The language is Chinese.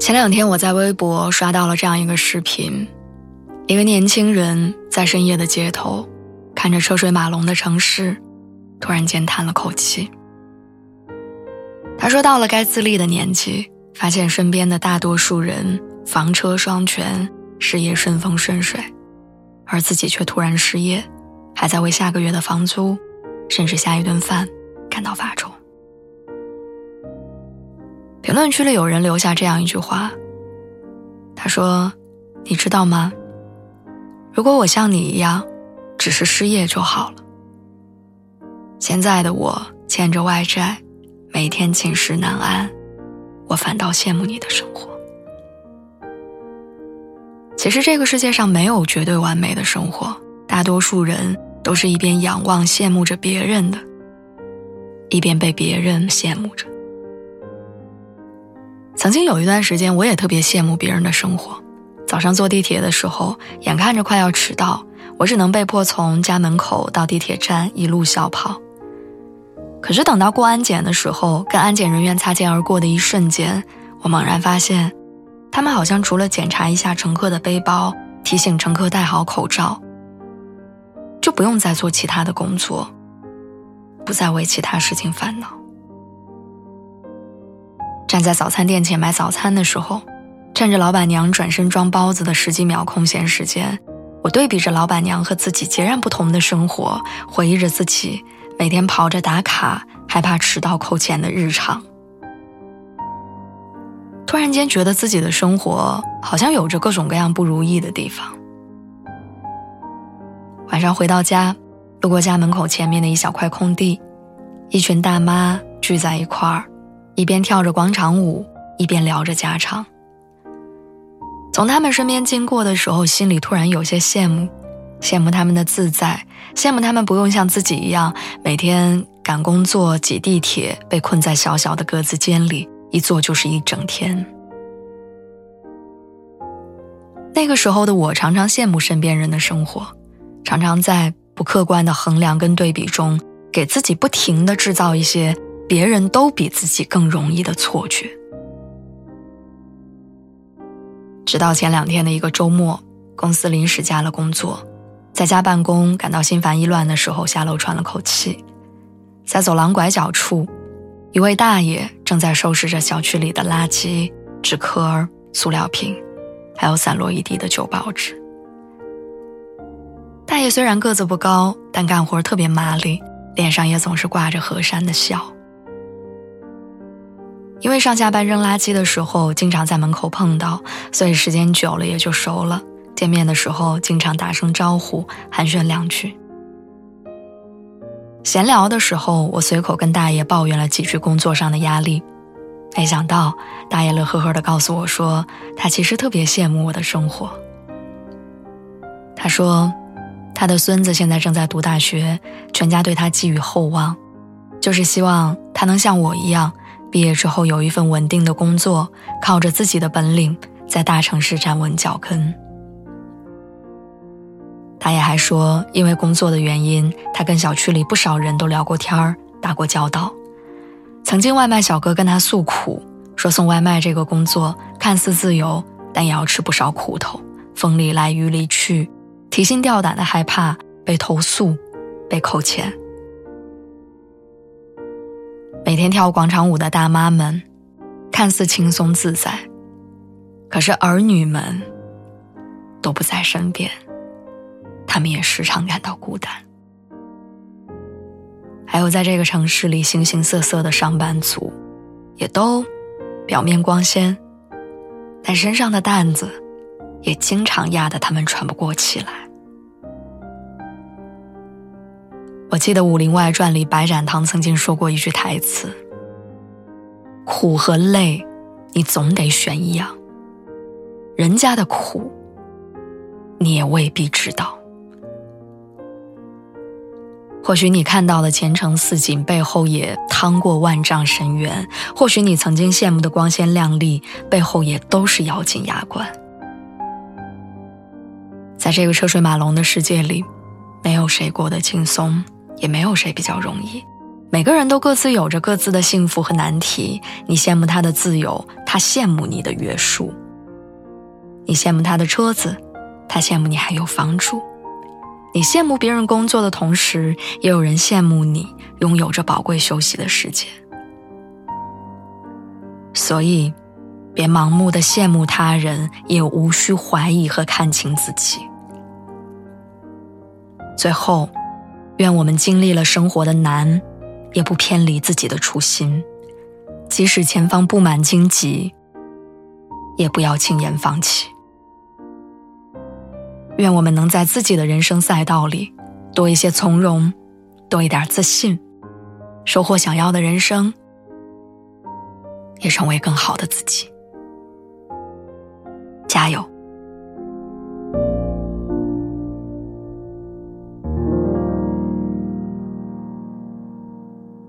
前两天我在微博刷到了这样一个视频，一个年轻人在深夜的街头，看着车水马龙的城市，突然间叹了口气。他说：“到了该自立的年纪，发现身边的大多数人房车双全，事业顺风顺水，而自己却突然失业，还在为下个月的房租，甚至下一顿饭感到发愁。”评论区里有人留下这样一句话：“他说，你知道吗？如果我像你一样，只是失业就好了。现在的我欠着外债，每天寝食难安，我反倒羡慕你的生活。其实这个世界上没有绝对完美的生活，大多数人都是一边仰望羡慕着别人的，一边被别人羡慕着。”曾经有一段时间，我也特别羡慕别人的生活。早上坐地铁的时候，眼看着快要迟到，我只能被迫从家门口到地铁站一路小跑。可是等到过安检的时候，跟安检人员擦肩而过的一瞬间，我猛然发现，他们好像除了检查一下乘客的背包，提醒乘客戴好口罩，就不用再做其他的工作，不再为其他事情烦恼。站在早餐店前买早餐的时候，趁着老板娘转身装包子的十几秒空闲时间，我对比着老板娘和自己截然不同的生活，回忆着自己每天跑着打卡，害怕迟到扣钱的日常。突然间觉得自己的生活好像有着各种各样不如意的地方。晚上回到家，路过家门口前面的一小块空地，一群大妈聚在一块儿。一边跳着广场舞，一边聊着家常。从他们身边经过的时候，心里突然有些羡慕，羡慕他们的自在，羡慕他们不用像自己一样每天赶工作、挤地铁，被困在小小的格子间里，一坐就是一整天。那个时候的我，常常羡慕身边人的生活，常常在不客观的衡量跟对比中，给自己不停的制造一些。别人都比自己更容易的错觉。直到前两天的一个周末，公司临时加了工作，在家办公感到心烦意乱的时候，下楼喘了口气，在走廊拐角处，一位大爷正在收拾着小区里的垃圾、纸壳、塑料瓶，还有散落一地的旧报纸。大爷虽然个子不高，但干活特别麻利，脸上也总是挂着和善的笑。因为上下班扔垃圾的时候经常在门口碰到，所以时间久了也就熟了。见面的时候经常打声招呼，寒暄两句。闲聊的时候，我随口跟大爷抱怨了几句工作上的压力，没想到大爷乐呵呵的告诉我说，他其实特别羡慕我的生活。他说，他的孙子现在正在读大学，全家对他寄予厚望，就是希望他能像我一样。毕业之后有一份稳定的工作，靠着自己的本领在大城市站稳脚跟。他也还说，因为工作的原因，他跟小区里不少人都聊过天儿，打过交道。曾经外卖小哥跟他诉苦，说送外卖这个工作看似自由，但也要吃不少苦头，风里来雨里去，提心吊胆的害怕被投诉，被扣钱。每天跳广场舞的大妈们，看似轻松自在，可是儿女们都不在身边，他们也时常感到孤单。还有在这个城市里形形色色的上班族，也都表面光鲜，但身上的担子也经常压得他们喘不过气来。我记得《武林外传》里白展堂曾经说过一句台词：“苦和累，你总得选一样。人家的苦，你也未必知道。或许你看到的前程似锦，背后也趟过万丈深渊；或许你曾经羡慕的光鲜亮丽，背后也都是咬紧牙关。在这个车水马龙的世界里，没有谁过得轻松。”也没有谁比较容易，每个人都各自有着各自的幸福和难题。你羡慕他的自由，他羡慕你的约束；你羡慕他的车子，他羡慕你还有房住；你羡慕别人工作的同时，也有人羡慕你拥有着宝贵休息的时间。所以，别盲目的羡慕他人，也无需怀疑和看清自己。最后。愿我们经历了生活的难，也不偏离自己的初心；即使前方布满荆棘，也不要轻言放弃。愿我们能在自己的人生赛道里多一些从容，多一点自信，收获想要的人生，也成为更好的自己。加油！